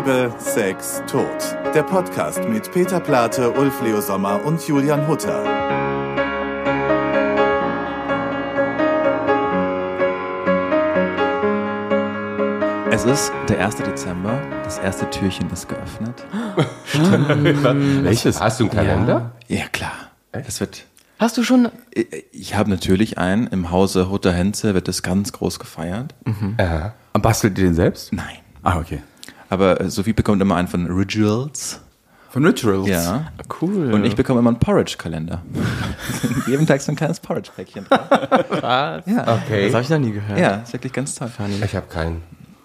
Liebe, Sex, Tod. Der Podcast mit Peter Plate, Ulf Leo Sommer und Julian Hutter. Es ist der 1. Dezember, das erste Türchen ist geöffnet. Welches? Hast du einen Kalender? Ja, klar. Das wird. Hast du schon. Ich habe natürlich einen. Im Hause Hutter Henze wird das ganz groß gefeiert. Ja. Und bastelt ihr den selbst? Nein. Ah, okay. Aber äh, Sophie bekommt immer einen von Rituals. Von Rituals? Ja. Cool. Und ich bekomme immer einen Porridge-Kalender. Jeden Tag so ein kleines Porridge-Päckchen drauf. Was? Ja. Okay. Das habe ich noch nie gehört. Ja, ist wirklich ganz toll. Ich habe keinen.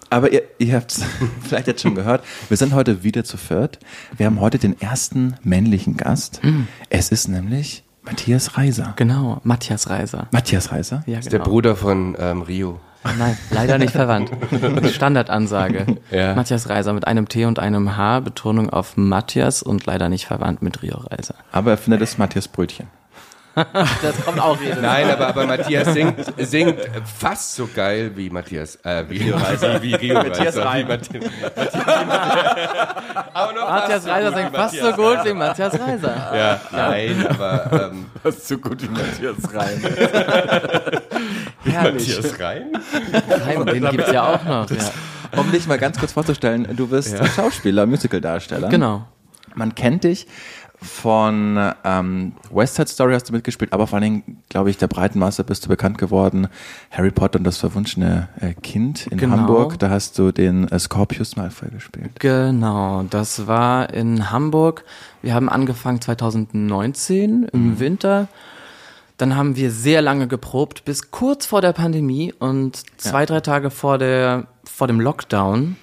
Aber ihr, ihr habt es vielleicht jetzt schon gehört. Wir sind heute wieder zu viert. Wir haben heute den ersten männlichen Gast. Es ist nämlich Matthias Reiser. Genau, Matthias Reiser. Matthias Reiser? Ja, Der genau. Bruder von ähm, Rio. Nein, leider nicht verwandt. Standardansage. Ja. Matthias Reiser mit einem T und einem H, Betonung auf Matthias und leider nicht verwandt mit Rio Reiser. Aber er findet das Matthias Brötchen. Das kommt auch jedes Nein, aber, aber Matthias singt, singt fast so geil wie Matthias, äh, wie Rio Reiser. Wie, Rio Matthias Reiser. Matthias, aber noch Matthias fast so Reiser singt fast so Matthias gut wie Matthias Reiser. Ja, nein, aber ähm, Das ist so gut wie Matthias Reim. Herrlich. Matthias Reim? Reim, den gibt's ja auch noch. Ja. Um dich mal ganz kurz vorzustellen, du bist Schauspieler, Musicaldarsteller. Genau. Man kennt dich von ähm, West Side Story hast du mitgespielt, aber vor allen Dingen, glaube ich, der breiten Masse bist du bekannt geworden. Harry Potter und das verwunschene äh, Kind in Genau. Hamburg. Da hast du den äh, Scorpius Malfoy gespielt. Genau, das war in Hamburg. Wir haben angefangen 2019 im Winter. Dann haben wir sehr lange geprobt, bis kurz vor der Pandemie und zwei, drei Tage vor der, vor dem Lockdown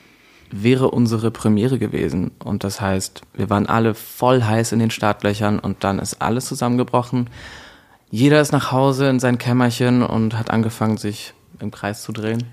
wäre unsere Premiere gewesen. Und das heißt, wir waren alle voll heiß in den Startlöchern und dann ist alles zusammengebrochen. Jeder ist nach Hause in sein Kämmerchen und hat angefangen, sich im Kreis zu drehen.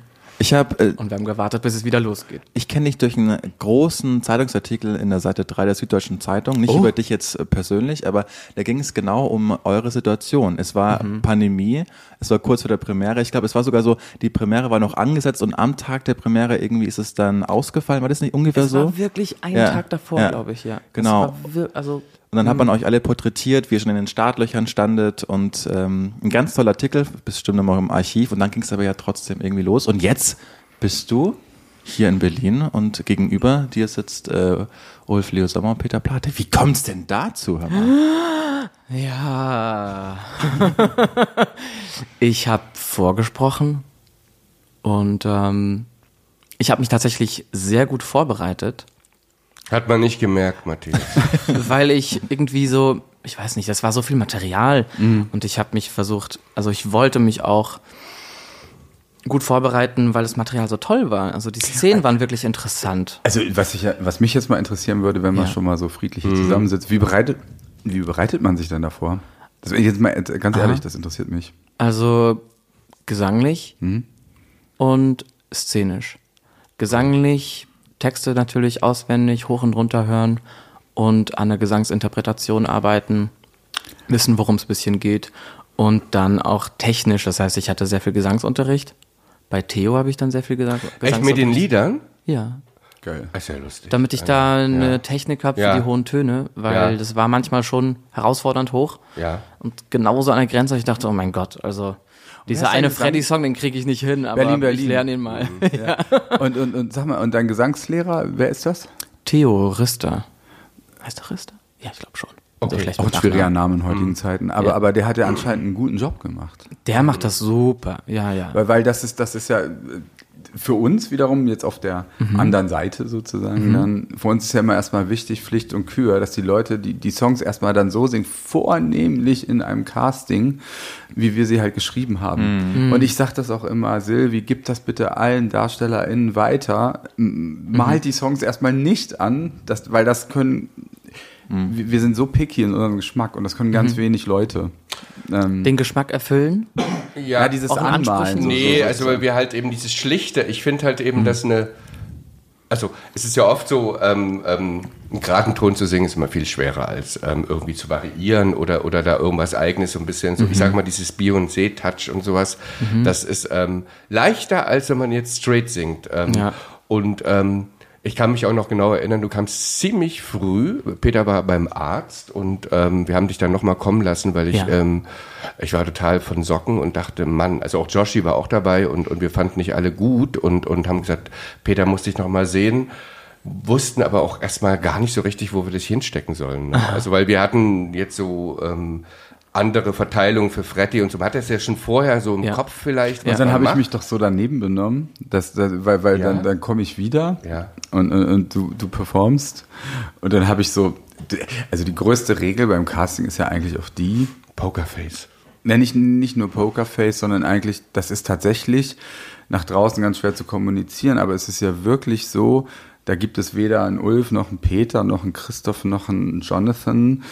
Ich habe äh, Und wir haben gewartet, bis es wieder losgeht. Ich kenne dich durch einen großen Zeitungsartikel in der Seite 3 der Süddeutschen Zeitung. Nicht Oh. über dich jetzt äh, persönlich, aber da ging es genau um eure Situation. Es war Mhm. Pandemie, es war kurz vor der Premiere. Ich glaube, es war sogar so, die Premiere war noch angesetzt und am Tag der Premiere irgendwie ist es dann ausgefallen. War das nicht ungefähr Es so? war wirklich ein Ja, Tag davor, ja. glaube ich, ja. Genau. Das war also Und dann hat man euch alle porträtiert, wie ihr schon in den Startlöchern standet und ähm, ein ganz toller Artikel, bestimmt noch im Archiv und dann ging es aber ja trotzdem irgendwie los. Und jetzt bist du hier in Berlin und gegenüber dir sitzt äh, Ulf Leo Sommer und Peter Plate. Wie kommt's denn dazu? Hör mal? ja. ich habe vorgesprochen und ähm, ich habe mich tatsächlich sehr gut vorbereitet, Hat man nicht gemerkt, Matthias. weil ich irgendwie so, ich weiß nicht, das war so viel Material und ich habe mich versucht, also ich wollte mich auch gut vorbereiten, weil das Material so toll war. Also die Szenen waren wirklich interessant. Also was, ich, was mich jetzt mal interessieren würde, wenn man Ja. schon mal so friedlich hier zusammensitzt, wie bereitet, wie bereitet man sich denn davor? Das, jetzt mal ganz ehrlich, das interessiert mich. Also gesanglich und szenisch. Gesanglich, Texte natürlich auswendig, hoch und runter hören und an der Gesangsinterpretation arbeiten, wissen, worum es ein bisschen geht und dann auch technisch. Das heißt, ich hatte sehr viel Gesangsunterricht. Bei Theo habe ich dann sehr viel Gesang Echt mit den Liedern? Ja, Geil. Das ist ja lustig. damit ich da eine Ja. Technik habe für Ja. die hohen Töne, weil Ja. das war manchmal schon herausfordernd hoch. Ja. Und genauso an der Grenze, ich dachte, oh mein Gott, also dieser eine Freddy-Song, den kriege ich nicht hin, aber Berlin, ich Berlin. lerne ihn mal. Und, und, und sag mal, und dein Gesangslehrer, wer ist das? Theo Rister. Heißt er Rister? Ja, ich glaube schon. Okay. So schlecht Auch ein schwieriger. Name in heutigen Zeiten. Aber, Ja. aber der hat ja anscheinend einen guten Job gemacht. Der macht das super. Ja, ja. Weil, weil das ist, das ist ja für uns wiederum jetzt auf der Mhm. anderen Seite sozusagen. Dann, für uns ist ja immer erstmal wichtig, Pflicht und Kür, dass die Leute die, die Songs erstmal dann so singen, vornehmlich in einem Casting, wie wir sie halt geschrieben haben. Mhm. Und ich sag das auch immer, Silvi, gib das bitte allen DarstellerInnen weiter. M- Mhm. Malt die Songs erstmal nicht an, das, weil das können, Mhm. wir, wir sind so picky in unserem Geschmack und das können ganz wenig Leute. Ähm, Den Geschmack erfüllen. ja, dieses auch in Anmalen. So- Nee, so- also weil wir halt eben dieses Schlichte, ich finde halt eben, dass eine, also es ist ja oft so, ähm, ähm, einen geraden Ton zu singen ist immer viel schwerer als ähm, irgendwie zu variieren oder, oder da irgendwas eigenes so ein bisschen, so ich sag mal dieses Beyoncé-Touch und sowas, das ist ähm, leichter, als wenn man jetzt straight singt. Ähm, Ja. Und ähm, ich kann mich auch noch genau erinnern, du kamst ziemlich früh. Peter war beim Arzt und ähm, wir haben dich dann nochmal kommen lassen, weil ich, Ja. ähm, ich war total von Socken und dachte, Mann, also auch Joshi war auch dabei und, und wir fanden nicht alle gut und, und haben gesagt, Peter muss dich nochmal sehen. Wussten aber auch erstmal gar nicht so richtig, wo wir das hinstecken sollen. Ne? Also weil wir hatten jetzt so ähm, andere Verteilung für Freddy und so. Man hat das ja schon vorher so im Ja. Kopf vielleicht. Und dann habe ich mich doch so daneben benommen, dass, dass, weil, weil Ja. dann, dann komme ich wieder Ja. und, und, und du, du performst. Und dann habe ich so, also die größte Regel beim Casting ist ja eigentlich auch die, Pokerface. Ne, nicht, nicht nur Pokerface, sondern eigentlich, das ist tatsächlich nach draußen ganz schwer zu kommunizieren, aber es ist ja wirklich so, da gibt es weder einen Ulf, noch einen Peter, noch einen Christoph, noch einen Jonathan.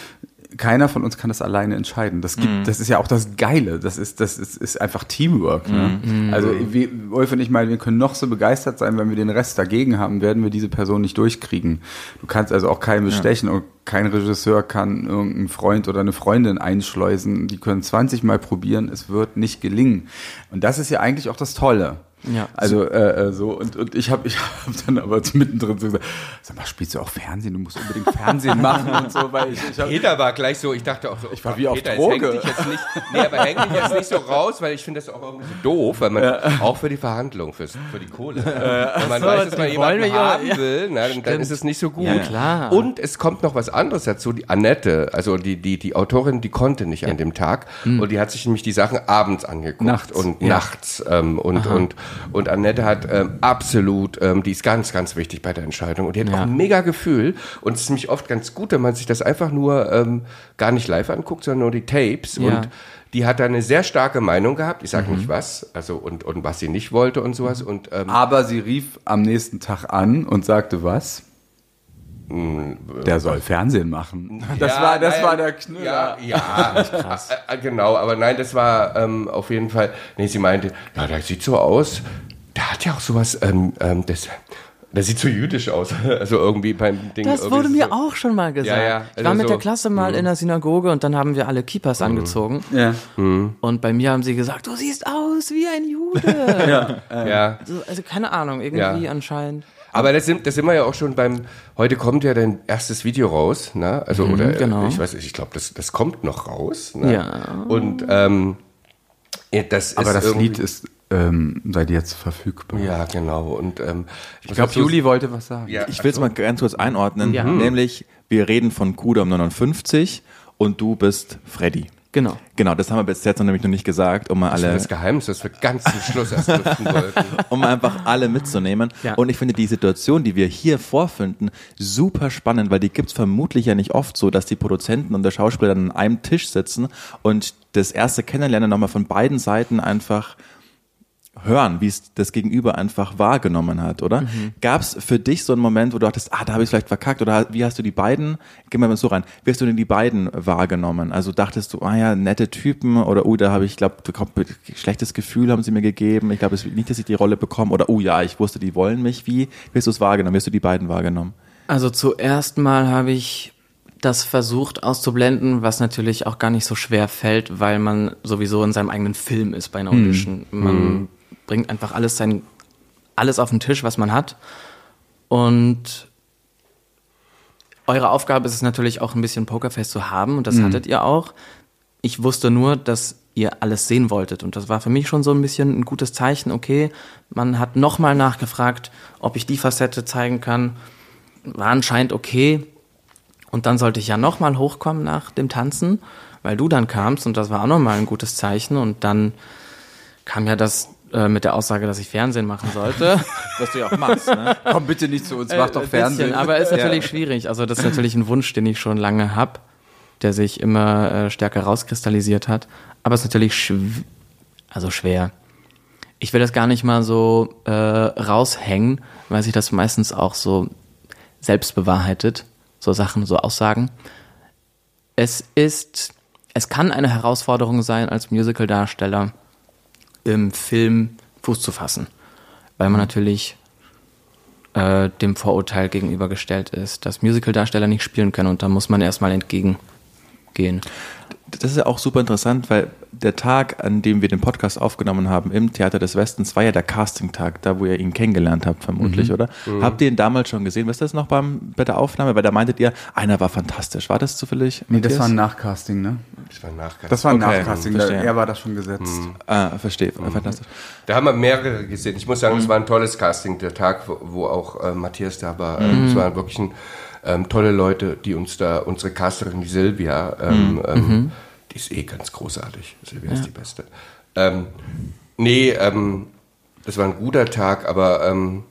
Keiner von uns kann das alleine entscheiden. Das gibt, das ist ja auch das Geile. Das ist, das ist, ist einfach Teamwork. Ne? Also wir, Ulf und ich mal, wir können noch so begeistert sein, wenn wir den Rest dagegen haben, werden wir diese Person nicht durchkriegen. Du kannst also auch keinen bestechen und kein Regisseur kann irgendeinen Freund oder eine Freundin einschleusen. Die können 20 Mal probieren, es wird nicht gelingen. Und das ist ja eigentlich auch das Tolle. Ja. Also äh, äh, so und, und ich habe ich hab dann aber mittendrin so gesagt, sag mal, spielst du auch Fernsehen? Du musst unbedingt Fernsehen machen und so, weil ich, ich hab, Peter war gleich so, ich dachte auch so, ich war wie auf Peter, Droge. Jetzt jetzt nicht, nee, aber häng dich jetzt nicht so raus, weil ich finde das auch irgendwie so doof, weil man auch für die Verhandlung, fürs, für die Kohle, wenn man so, weiß, dass man jemanden wir ja- haben ja. will, na, dann, dann ist es nicht so gut. Ja, klar. Und es kommt noch was anderes dazu, die Annette, also die, die, die Autorin, die konnte nicht an dem Tag und die hat sich nämlich die Sachen abends angeguckt Nachts, und ja. nachts ähm, und, und, und Annette hat ähm, absolut, ähm, die ist ganz, ganz wichtig bei der Entscheidung und die hat Ja. auch ein mega Gefühl und es ist nämlich oft ganz gut, wenn man sich das einfach nur ähm, gar nicht live anguckt, sondern nur die Tapes Ja. und die hat da eine sehr starke Meinung gehabt, ich sage nicht was, also und, und was sie nicht wollte und sowas und ähm, aber sie rief am nächsten Tag an und sagte was? Der soll Fernsehen machen. Das Ja, war das nein, war der Knüller. Ja, ja krass. Äh, genau, aber nein, das war ähm, auf jeden Fall. Nee, sie meinte, ja, das sieht so aus. Der hat ja auch sowas, ähm, ähm, das, das sieht so jüdisch aus. Also irgendwie beim Ding. Das wurde so- mir auch schon mal gesagt. Ja, ja, ich war also mit so- der Klasse mal in der Synagoge und dann haben wir alle Kippas angezogen. Ja. Und bei mir haben sie gesagt, du siehst aus wie ein Jude. Ja. so, also keine Ahnung, irgendwie Ja. anscheinend. Aber das sind, das sind wir ja auch schon beim, heute kommt ja dein erstes Video raus, ne? Also, oder, genau. ich weiß nicht, ich glaube, das, das kommt noch raus, ne? Ja. Und, ähm, ja, das Aber ist das irgendwie- Lied ist ähm, seit jetzt verfügbar. Ja, genau. Und, ähm, Ich glaube, Juli wollte was sagen. ja, Ich will es mal ganz kurz einordnen. Ja. Nämlich, wir reden von Kudam 59 und du bist Freddy. Genau. Genau, das haben wir bis jetzt noch nämlich noch nicht gesagt, um mal Das war alle, das Geheimnis, das wir ganz zum Schluss erst wollten. um einfach alle mitzunehmen. Ja. Und ich finde die Situation, die wir hier vorfinden, super spannend, weil die gibt's vermutlich ja nicht oft so, dass die Produzenten und der Schauspieler dann an einem Tisch sitzen und das erste Kennenlernen nochmal von beiden Seiten einfach hören, wie es das Gegenüber einfach wahrgenommen hat, oder? Gab's für dich so einen Moment, wo du dachtest, ah, da habe ich vielleicht verkackt, oder wie hast du die beiden, gehen wir mal so rein, wie hast du denn die beiden wahrgenommen? Also dachtest du, ah ja, nette Typen, oder oh, da habe ich, glaube schlechtes Gefühl haben sie mir gegeben, ich glaube es nicht, dass ich die Rolle bekomme, oder oh ja, ich wusste, die wollen mich, wie, wie hast du es wahrgenommen, wie hast du die beiden wahrgenommen? Also zuerst mal habe ich das versucht auszublenden, was natürlich auch gar nicht so schwer fällt, weil man sowieso in seinem eigenen Film ist bei einer Audition. Man bringt einfach alles sein, alles auf den Tisch, was man hat. Und eure Aufgabe ist es natürlich auch ein bisschen Pokerface zu haben und das hattet ihr auch. Ich wusste nur, dass ihr alles sehen wolltet und das war für mich schon so ein bisschen ein gutes Zeichen. Okay, man hat nochmal nachgefragt, ob ich die Facette zeigen kann. War anscheinend okay. Und dann sollte ich ja nochmal hochkommen nach dem Tanzen, weil du dann kamst und das war auch nochmal ein gutes Zeichen. Und dann kam ja das äh, mit der Aussage, dass ich Fernsehen machen sollte. Was du ja auch machst, ne? Komm bitte nicht zu uns, mach Äh, doch ein Fernsehen. Bisschen, aber ist natürlich schwierig. Also das ist natürlich ein Wunsch, den ich schon lange habe, der sich immer äh, stärker rauskristallisiert hat. Aber es ist natürlich schw also schwer. Ich will das gar nicht mal so äh, raushängen, weil sich das meistens auch so selbst bewahrheitet, so Sachen, so Aussagen. Es ist, es kann eine Herausforderung sein, als Musical-Darsteller im Film Fuß zu fassen, weil man natürlich äh, dem Vorurteil gegenübergestellt ist, dass Musical-Darsteller nicht spielen können und da muss man erstmal entgegengehen. Das ist ja auch super interessant, weil der Tag, an dem wir den Podcast aufgenommen haben im Theater des Westens, war ja der Casting-Tag, da wo ihr ihn kennengelernt habt, vermutlich, oder? Habt ihr ihn damals schon gesehen? Wisst ihr das noch beim, bei der Aufnahme? Weil da meintet ihr, einer war fantastisch. War das zufällig? Nee, das Matthias? war ein Nachcasting, ne? Das war Nachgang. Das war ein Okay, Nachcasting, da, er war das schon gesetzt. Ah, verstehe. Fantastisch. Da haben wir mehrere gesehen. Ich muss sagen, es war ein tolles Casting, der Tag, wo, auch äh, Matthias da war. Ähm, Es waren wirklich ein, ähm, tolle Leute, die uns da, unsere Casterin, die Silvia, ähm, ähm, die ist eh ganz großartig. Silvia ist die Beste. Ähm, nee, ähm, das war ein guter Tag, aber ähm,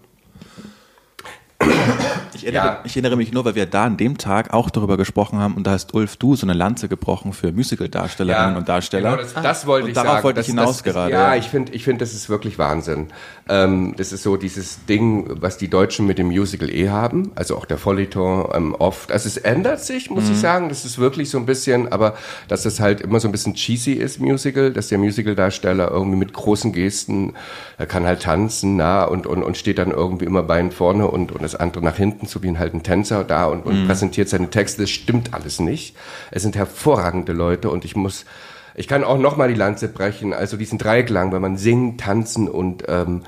Ich erinnere, Ja. ich erinnere mich nur, weil wir da an dem Tag auch darüber gesprochen haben und da hast Ulf du so eine Lanze gebrochen für Musical-Darstellerinnen und Darsteller. Genau, das, das wollte Und ich darauf sagen. wollte ich Das- hinaus das, gerade, Ja, ja. ich finde, ich finde, das ist wirklich Wahnsinn. Ähm, das ist so dieses Ding, was die Deutschen mit dem Musical eh haben, also auch der Feuilleton ähm, oft. Also es ändert sich, muss Mhm. ich sagen. Das ist wirklich so ein bisschen, aber dass es halt immer so ein bisschen cheesy ist, Musical, dass der Musical-Darsteller irgendwie mit großen Gesten, er kann halt tanzen, na, und, und, und steht dann irgendwie immer Bein vorne und, und das andere nach hinten, so wie ein halt ein Tänzer da und, und präsentiert seine Texte. Das stimmt alles nicht. Es sind hervorragende Leute und ich muss, ich kann auch nochmal die Lanze brechen, also diesen Dreiklang, wenn man singen, tanzen und, ähm,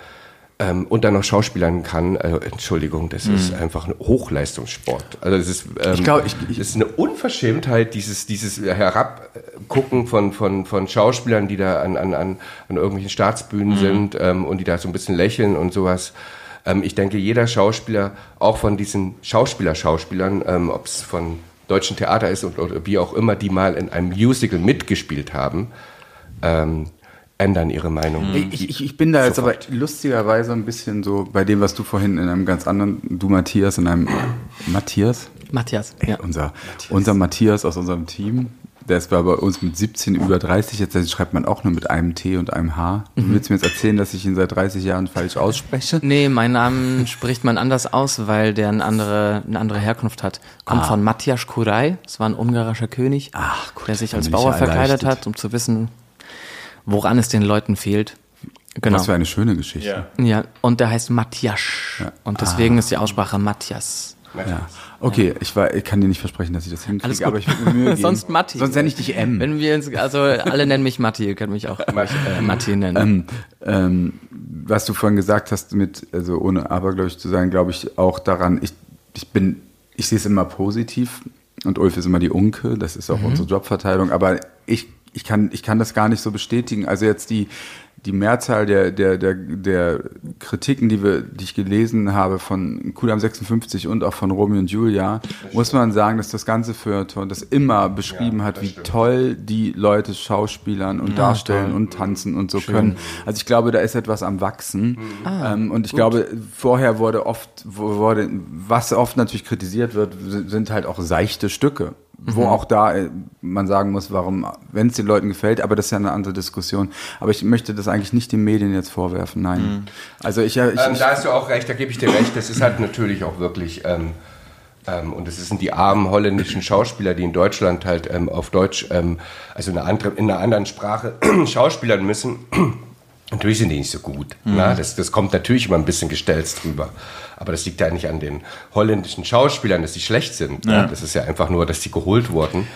ähm, und dann noch Schauspielern kann, also, Entschuldigung, das ist einfach ein Hochleistungssport. Also das ist, ähm, Ich glaub, ich- ich- das ist eine Unverschämtheit, dieses, dieses Herabgucken von, von, von Schauspielern, die da an, an, an, an irgendwelchen Staatsbühnen sind ähm, und die da so ein bisschen lächeln und sowas. Ähm, ich denke, jeder Schauspieler, auch von diesen Schauspieler-Schauspielern, ähm, ob es von deutschen Theater ist und, oder wie auch immer, die mal in einem Musical mitgespielt haben, ähm, ändern ihre Meinung. Ich, ich, ich bin da jetzt Sofort. aber lustigerweise ein bisschen so bei dem, was du vorhin in einem ganz anderen, du Matthias, in einem Matthias? Matthias. Ja. Unser, unser Matthias aus unserem Team, der ist bei uns mit 17 über 30, jetzt schreibt man auch nur mit einem T und einem H. Du willst mir jetzt erzählen, dass ich ihn seit 30 Jahren falsch ausspreche? Nee, meinen Namen spricht man anders aus, weil der eine andere, eine andere Herkunft hat. Kommt von Matthias Kurai, das war ein ungarischer König, Ach, gut, der sich als Bauer ja verkleidet hat, um zu wissen, woran es den Leuten fehlt. Genau. Was für eine schöne Geschichte. Ja, und der heißt Matthias. Und deswegen Ah. ist die Aussprache Matthias. Ja. Okay, ich, war, ich kann dir nicht versprechen, dass ich das hinkriege, Alles gut. aber ich würde mir Mühe geben. Sonst Matti. Sonst nenne ich dich M. Wenn wir uns, also alle nennen mich Matti, ihr könnt mich auch äh, Matti nennen. Ähm, ähm, was du vorhin gesagt hast, mit, also ohne abergläubisch zu sein, glaube ich auch daran, ich, ich bin, ich sehe es immer positiv und Ulf ist immer die Unke, das ist auch Mhm. unsere Jobverteilung, aber ich, ich, kann, ich kann das gar nicht so bestätigen. Also jetzt die, die Mehrzahl der, der, der, der Kritiken, die, wir, die ich gelesen habe von Kudam 56 und auch von Romeo und Julia, muss man sagen, dass das ganze Feuilleton das immer beschrieben hat, wie toll die Leute schauspielern und darstellen und tanzen und so können. Also ich glaube, da ist etwas am Wachsen. ähm, und ich glaube, vorher wurde oft, wo- wurde, was oft natürlich kritisiert wird, sind halt auch seichte Stücke. Wo auch da äh, man sagen muss, warum, wenn es den Leuten gefällt, aber das ist ja eine andere Diskussion. Aber ich möchte das eigentlich nicht den Medien jetzt vorwerfen, nein. Also ich, äh, ich, Ähm, ich da hast du auch recht, da gebe ich dir recht. Das ist halt natürlich auch wirklich, ähm, ähm, und es sind die armen holländischen Schauspieler, die in Deutschland halt ähm, auf Deutsch, ähm, also in einer, andere, in einer anderen Sprache schauspielern müssen. Natürlich sind die nicht so gut. Na, das, das kommt natürlich immer ein bisschen gestelzt drüber. Aber das liegt ja nicht an den holländischen Schauspielern, dass sie schlecht sind. ne? Das ist ja einfach nur, dass sie geholt wurden.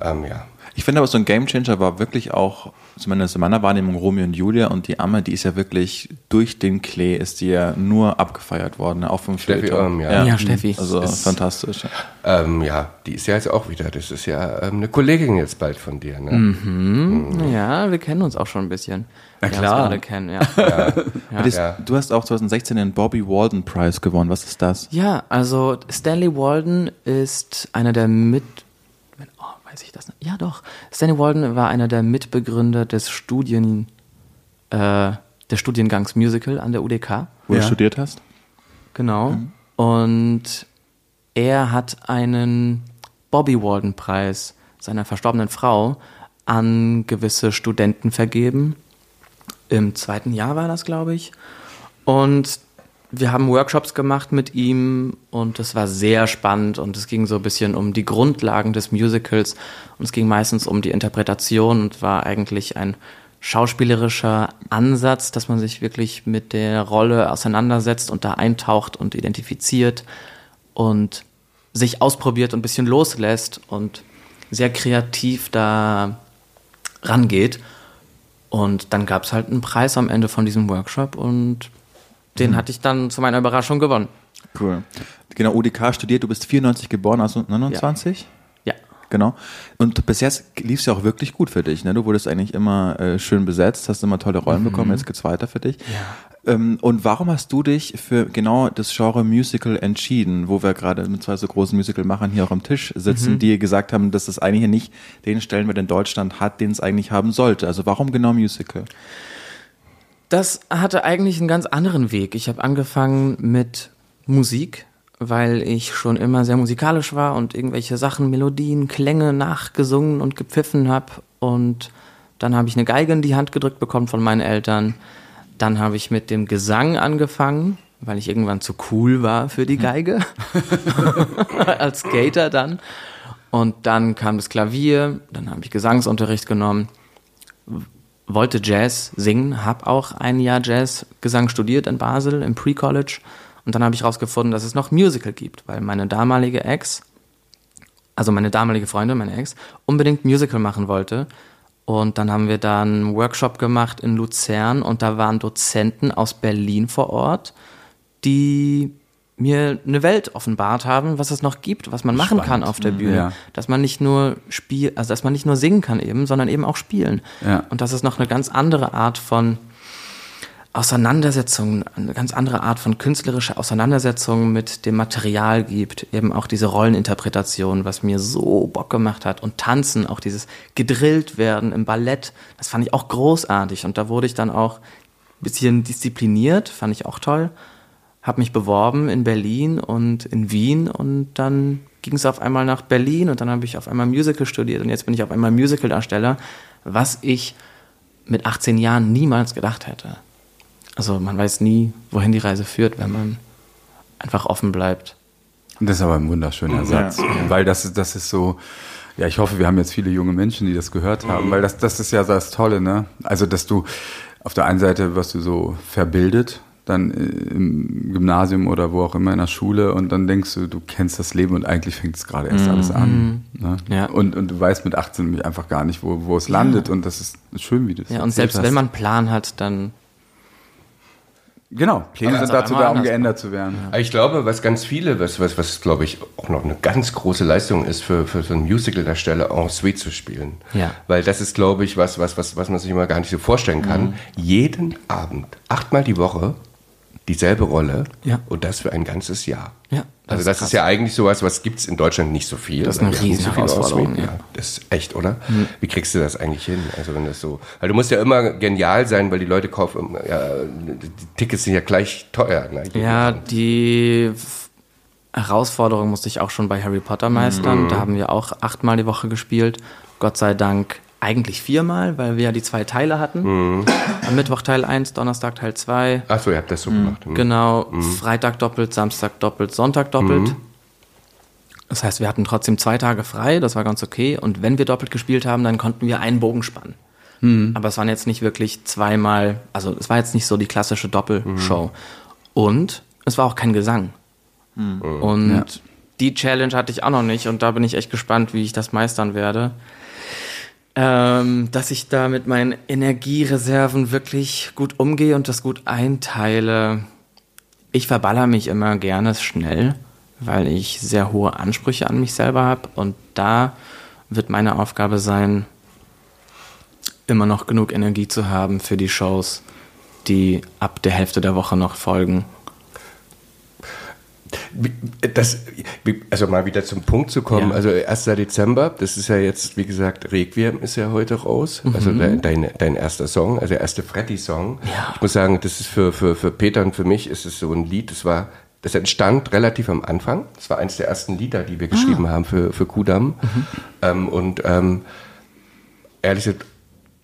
Ähm, ja. Ich finde aber so ein Gamechanger war wirklich auch, zumindest in meiner Wahrnehmung, Romeo und Julia und die Amme, die ist ja wirklich durch den Klee ist die ja nur abgefeiert worden, ne? auch vom Steffi Feuilleton. Irm, ja. Ja, Steffi. Also fantastisch. Ähm, ja, die ist ja jetzt auch wieder. Das ist ja ähm, eine Kollegin jetzt bald von dir. Ne? Ja, wir kennen uns auch schon ein bisschen. Na Wir klar. gerade kennen, ja. Das, Ja. Du hast auch 2016 den Bobby Walden Prize gewonnen. Was ist das? Ja, also Stanley Walden ist einer der mit oh, weiß ich das nicht? Ja, doch. Stanley Walden war einer der Mitbegründer des Studien äh, des Studiengangs Musical an der UDK. Wo du Ja. studiert hast? Genau. Und er hat einen Bobby Walden Preis seiner verstorbenen Frau an gewisse Studenten vergeben. Im zweiten Jahr war das, glaube ich. Und wir haben Workshops gemacht mit ihm und es war sehr spannend und es ging so ein bisschen um die Grundlagen des Musicals und es ging meistens um die Interpretation und war eigentlich ein schauspielerischer Ansatz, dass man sich wirklich mit der Rolle auseinandersetzt und da eintaucht und identifiziert und sich ausprobiert und ein bisschen loslässt und sehr kreativ da rangeht. Und dann gab es halt einen Preis am Ende von diesem Workshop und den hatte ich dann zu meiner Überraschung gewonnen. Cool. Genau, UDK studiert, du bist 94 geboren, also 29? Ja. Genau. Und bis jetzt lief es ja auch wirklich gut für dich. Ne? Du wurdest eigentlich immer äh, schön besetzt, hast immer tolle Rollen bekommen, jetzt geht's weiter für dich. Ähm, und warum hast du dich für genau das Genre Musical entschieden, wo wir gerade mit zwei so großen Musical-Machern hier auch am Tisch sitzen, die gesagt haben, dass das eigentlich nicht den Stellenwert in Deutschland hat, den es eigentlich haben sollte. Also warum genau Musical? Das hatte eigentlich einen ganz anderen Weg. Ich habe angefangen mit Musik, weil ich schon immer sehr musikalisch war und irgendwelche Sachen, Melodien, Klänge nachgesungen und gepfiffen habe. Und dann habe ich eine Geige in die Hand gedrückt bekommen von meinen Eltern. Dann habe ich mit dem Gesang angefangen, weil ich irgendwann zu cool war für die Geige. Als Skater dann. Und dann kam das Klavier, dann habe ich Gesangsunterricht genommen wollte Jazz singen, habe auch ein Jahr Jazzgesang studiert in Basel im Pre-College und dann habe ich herausgefunden, dass es noch Musical gibt, weil meine damalige Ex, also meine damalige Freundin, meine Ex, unbedingt Musical machen wollte. Und dann haben wir da einen Workshop gemacht in Luzern und da waren Dozenten aus Berlin vor Ort, die mir eine Welt offenbart haben, was es noch gibt, was man machen kann auf der Bühne. Ja. Dass man nicht nur spiel, also dass man nicht nur singen kann eben, sondern eben auch spielen. Ja. Und dass es noch eine ganz andere Art von Auseinandersetzung, eine ganz andere Art von künstlerischer Auseinandersetzung mit dem Material gibt. Eben auch diese Rolleninterpretation, was mir so Bock gemacht hat. Und Tanzen, auch dieses gedrillt werden im Ballett, das fand ich auch großartig. Und da wurde ich dann auch ein bisschen diszipliniert, fand ich auch toll. Hab mich beworben in Berlin und in Wien und dann ging es auf einmal nach Berlin und dann habe ich auf einmal Musical studiert und jetzt bin ich auf einmal Musicaldarsteller, was ich mit 18 Jahren niemals gedacht hätte. Also man weiß nie, wohin die Reise führt, wenn man einfach offen bleibt. Das ist aber ein wunderschöner Satz, weil das ist, das ist so, ja, ich hoffe, wir haben jetzt viele junge Menschen, die das gehört haben, weil das, das ist ja das Tolle, ne? Also, dass du auf der einen Seite wirst du so verbildet, dann äh, im Gymnasium oder wo auch immer in der Schule und dann denkst du, du kennst das Leben und eigentlich fängt es gerade erst alles an. Ne? Ja. Und, und du weißt mit 18 nämlich einfach gar nicht, wo, wo es landet und das ist schön, wie du es Ja, und selbst hast. wenn man einen Plan hat, dann Genau, Pläne sind es dazu da, um geändert zu werden. Aber Ich glaube, was ganz viele, was, was, was glaube ich auch noch eine ganz große Leistung ist, für, für so einen Musical-Darsteller en suite zu spielen. Ja. Weil das ist, glaube ich, was, was, was, was man sich immer gar nicht so vorstellen kann. Mhm. Jeden Abend, achtmal die Woche, dieselbe Rolle Ja. und das für ein ganzes Jahr. Ja, das also ist das krass. ist ja eigentlich sowas, was gibt's in Deutschland nicht so viel. Das ist eine nicht so Auswählen. ja. Mhm. Das ist echt, oder? Wie kriegst du das eigentlich hin? Also wenn das so, weil du musst ja immer genial sein, weil die Leute kaufen, ja, die Tickets sind ja gleich teuer. Ne? Ja, die Herausforderung musste ich auch schon bei Harry Potter meistern. Da haben wir auch achtmal die Woche gespielt. Gott sei Dank eigentlich viermal, weil wir ja die zwei Teile hatten. Am Mittwoch Teil 1, Donnerstag Teil 2. Ach so, ihr habt das so gemacht. Hm. Genau, Freitag doppelt, Samstag doppelt, Sonntag doppelt. Das heißt, wir hatten trotzdem zwei Tage frei, das war ganz okay. Und wenn wir doppelt gespielt haben, dann konnten wir einen Bogen spannen. Aber es waren jetzt nicht wirklich zweimal, also es war jetzt nicht so die klassische Doppelshow. Und es war auch kein Gesang. Und die Challenge hatte ich auch noch nicht und da bin ich echt gespannt, wie ich das meistern werde. Ähm, dass ich da mit meinen Energiereserven wirklich gut umgehe und das gut einteile. Ich verballer mich immer gerne schnell, weil ich sehr hohe Ansprüche an mich selber habe und da wird meine Aufgabe sein, immer noch genug Energie zu haben für die Shows, die ab der Hälfte der Woche noch folgen. Das, also mal wieder zum Punkt zu kommen. Ja. Also 1. Dezember, das ist ja jetzt, wie gesagt, Requiem ist ja heute raus. Also Mhm. dein, dein, dein erster Song, also der erste Freddy-Song. Ich muss sagen, das ist für, für, für Peter und für mich ist es so ein Lied, das war, das entstand relativ am Anfang. Das war eines der ersten Lieder, die wir geschrieben haben für, für Kudam. Ähm, und ähm, ehrlich gesagt,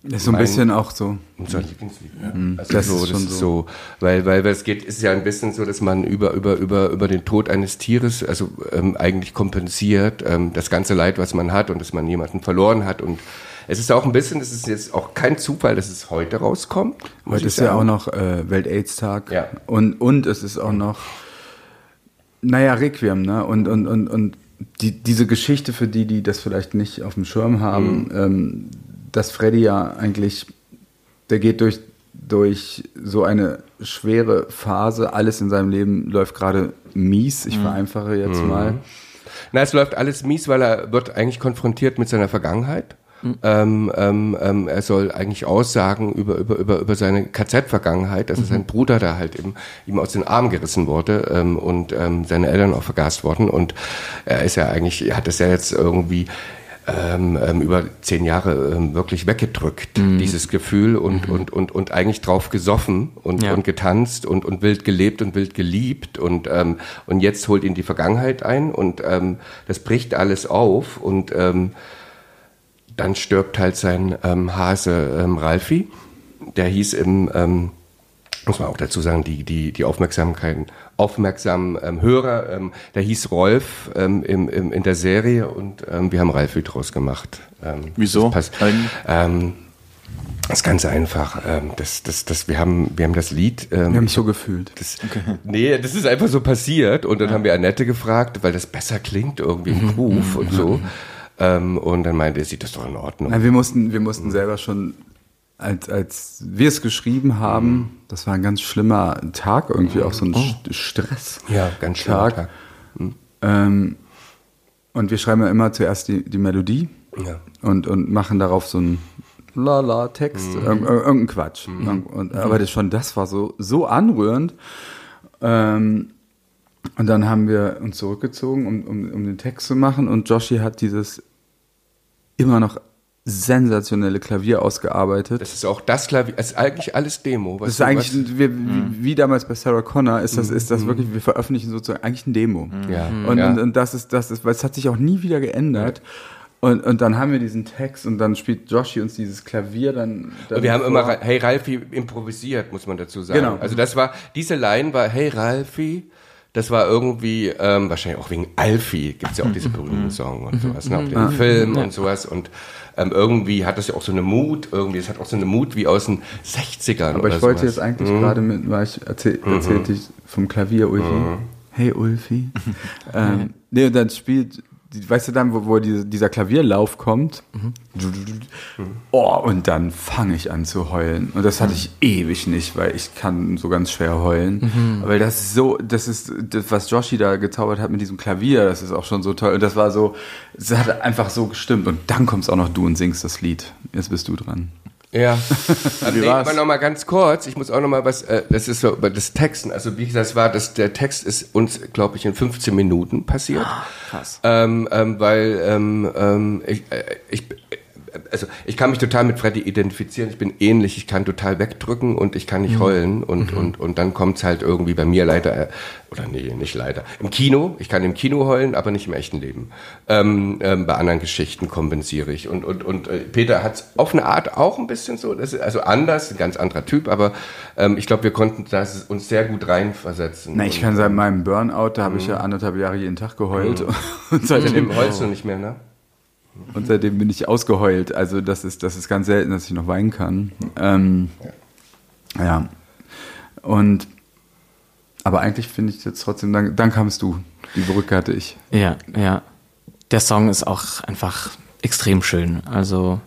Ist so ein Mein- bisschen auch so. unser Lieblingslied. Also Das so, ist das ist so. so, weil, weil, weil es geht, ist ja ein bisschen so, dass man über, über, über, über den Tod eines Tieres, also ähm, eigentlich kompensiert, ähm, das ganze Leid, was man hat und dass man jemanden verloren hat und es ist auch ein bisschen, es ist jetzt auch kein Zufall, dass es heute rauskommt. Heute ist ja auch noch äh, Welt-Aids-Tag. Ja. Und, und es ist auch noch, naja, Requiem, ne? Und, und, und, und die, diese Geschichte für die, die das vielleicht nicht auf dem Schirm haben, ähm, dass Freddy ja eigentlich, der geht durch, durch so eine schwere Phase. Alles in seinem Leben läuft gerade mies. Ich vereinfache jetzt mal. Na, es läuft alles mies, weil er wird eigentlich konfrontiert mit seiner Vergangenheit. Ähm, ähm, ähm, er soll eigentlich aussagen über, über, über, über seine KZ-Vergangenheit, dass sein Bruder da halt eben ihm aus den Armen gerissen wurde ähm, und ähm, seine Eltern auch vergast wurden. Und er ist ja eigentlich, er hat das ja jetzt irgendwie ähm, ähm, über zehn Jahre ähm, wirklich weggedrückt, dieses Gefühl und, und, und, und eigentlich drauf gesoffen und, Ja. und getanzt und, und wild gelebt und wild geliebt und, ähm, und jetzt holt ihn die Vergangenheit ein und ähm, das bricht alles auf und ähm, dann stirbt halt sein ähm, Hase ähm, Ralfi. Der hieß im, ähm, muss man auch dazu sagen, die, die, die Aufmerksamkeit, aufmerksamen ähm, Hörer, ähm, der hieß Rolf ähm, im, im, in der Serie und ähm, wir haben Ralfi draus gemacht. Ähm, Wieso? Das, ähm, das ist ganz einfach. Ähm, das, das, das, wir, haben, wir haben das Lied. Ähm, Wir haben mich so gefühlt. das, Nee, das ist einfach so passiert. Und dann haben wir Annette gefragt, weil das besser klingt irgendwie im Groove und so. Ähm, und dann meinte sie, das ist doch in Ordnung. Nein, wir mussten, wir mussten selber schon, als, als wir es geschrieben haben, das war ein ganz schlimmer Tag, irgendwie auch so ein St- Stress. Ja, ganz schön. Tag. Ähm, und wir schreiben ja immer zuerst die, die Melodie Ja. und, und machen darauf so einen Lala-Text, Mhm. irg- irgendeinen Quatsch. Und, aber das schon, das war so, so anrührend. Ähm, und dann haben wir uns zurückgezogen, um, um, um den Text zu machen. Und Joshi hat dieses immer noch sensationelle Klavier ausgearbeitet. Das ist auch das Klavier. Es ist eigentlich alles Demo. Was Das ist eigentlich, was, wir, wie, wie damals bei Sarah Connor, ist das, ist das wirklich, wir veröffentlichen sozusagen eigentlich ein Demo. Ja. Und, Ja. und, und das ist, das ist, weil es hat sich auch nie wieder geändert. Und, und dann haben wir diesen Text und dann spielt Joshi uns dieses Klavier dann. dann Und wir haben vor. immer, hey Ralfi, improvisiert, muss man dazu sagen. Genau. Also das war, diese Line war, hey Ralfi, das war irgendwie, ähm, wahrscheinlich auch wegen Alfie, gibt's ja auch diese berühmten Song und sowas, ne, auch den Film und sowas. Und ähm, irgendwie hat das ja auch so eine Mut, irgendwie, es hat auch so eine Mut wie aus den 60ern Aber oder ich wollte sowas. jetzt eigentlich gerade mit, weil ich erzähl, erzählte ich vom Klavier Ulfi. Hey Ulfi. ähm, nee, und dann spielt, weißt du dann, wo, wo diese, dieser Klavierlauf kommt? Oh, und dann fange ich an zu heulen. Und das hatte ich ewig nicht, weil ich kann so ganz schwer heulen. Weil das ist so, das ist, das, was Joshi da gezaubert hat mit diesem Klavier, das ist auch schon so toll. Und das war so, es hat einfach so gestimmt. Und dann kommst auch noch du und singst das Lied. Jetzt bist du dran. Ja. Aber nee, aber noch mal ganz kurz. Ich muss auch noch mal was. Äh, das ist so über das Texten. Also wie gesagt, das war das. Der Text ist uns, glaube ich, in 15 Minuten passiert. Krass. Ähm, ähm, weil ähm, ähm, ich, äh, ich, also ich kann mich total mit Freddy identifizieren. Ich bin ähnlich. Ich kann total wegdrücken und ich kann nicht heulen. Und, und, und dann kommt's halt irgendwie bei mir leider, äh, oder nee, nicht leider. Im Kino, ich kann im Kino heulen, aber nicht im echten Leben. Ähm, ähm, bei anderen Geschichten kompensiere ich. Und, und, und äh, Peter hat's auf eine Art auch ein bisschen so, ist also anders, ein ganz anderer Typ, aber ähm, ich glaube, wir konnten das uns sehr gut reinversetzen. Na, ich Und, kann seit meinem Burnout, da habe ich ja anderthalb Jahre jeden Tag geheult. Und, seitdem, Seitdem heulst du nicht mehr, ne? Und seitdem bin ich ausgeheult. Also das ist, das ist ganz selten, dass ich noch weinen kann. Ähm, ja. Und aber eigentlich finde ich jetzt trotzdem, dann, dann kamst du. Die Brücke hatte ich. Ja, ja. Der Song ist auch einfach extrem schön. Also